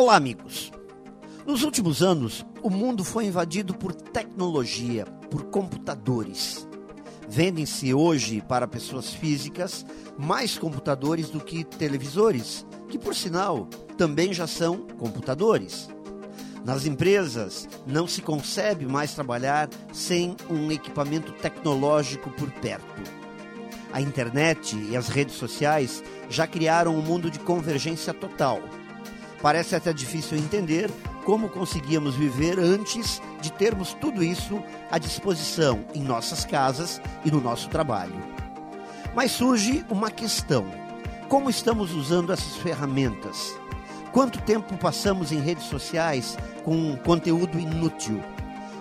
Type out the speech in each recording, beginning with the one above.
Olá, amigos. Nos últimos anos, o mundo foi invadido por tecnologia, por computadores. Vendem-se hoje para pessoas físicas mais computadores do que televisores, que por sinal também já são computadores. Nas empresas, não se concebe mais trabalhar sem um equipamento tecnológico por perto. A internet e as redes sociais já criaram um mundo de convergência total. Parece até difícil entender como conseguíamos viver antes de termos tudo isso à disposição em nossas casas e no nosso trabalho. Mas surge uma questão: como estamos usando essas ferramentas? Quanto tempo passamos em redes sociais com conteúdo inútil?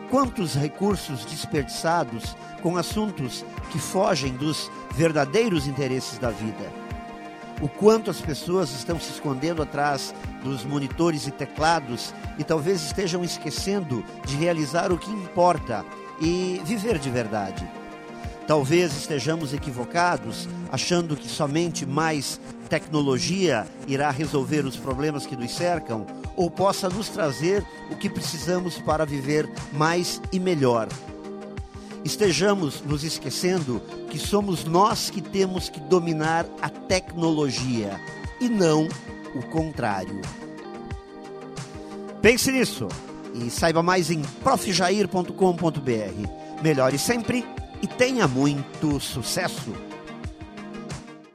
Quantos recursos desperdiçados com assuntos que fogem dos verdadeiros interesses da vida? O quanto as pessoas estão se escondendo atrás dos monitores e teclados e talvez estejam esquecendo de realizar o que importa e viver de verdade. Talvez estejamos equivocados, achando que somente mais tecnologia irá resolver os problemas que nos cercam ou possa nos trazer o que precisamos para viver mais e melhor. Estejamos nos esquecendo que somos nós que temos que dominar a tecnologia e não o contrário. Pense nisso e saiba mais em profjair.com.br. Melhore sempre e tenha muito sucesso!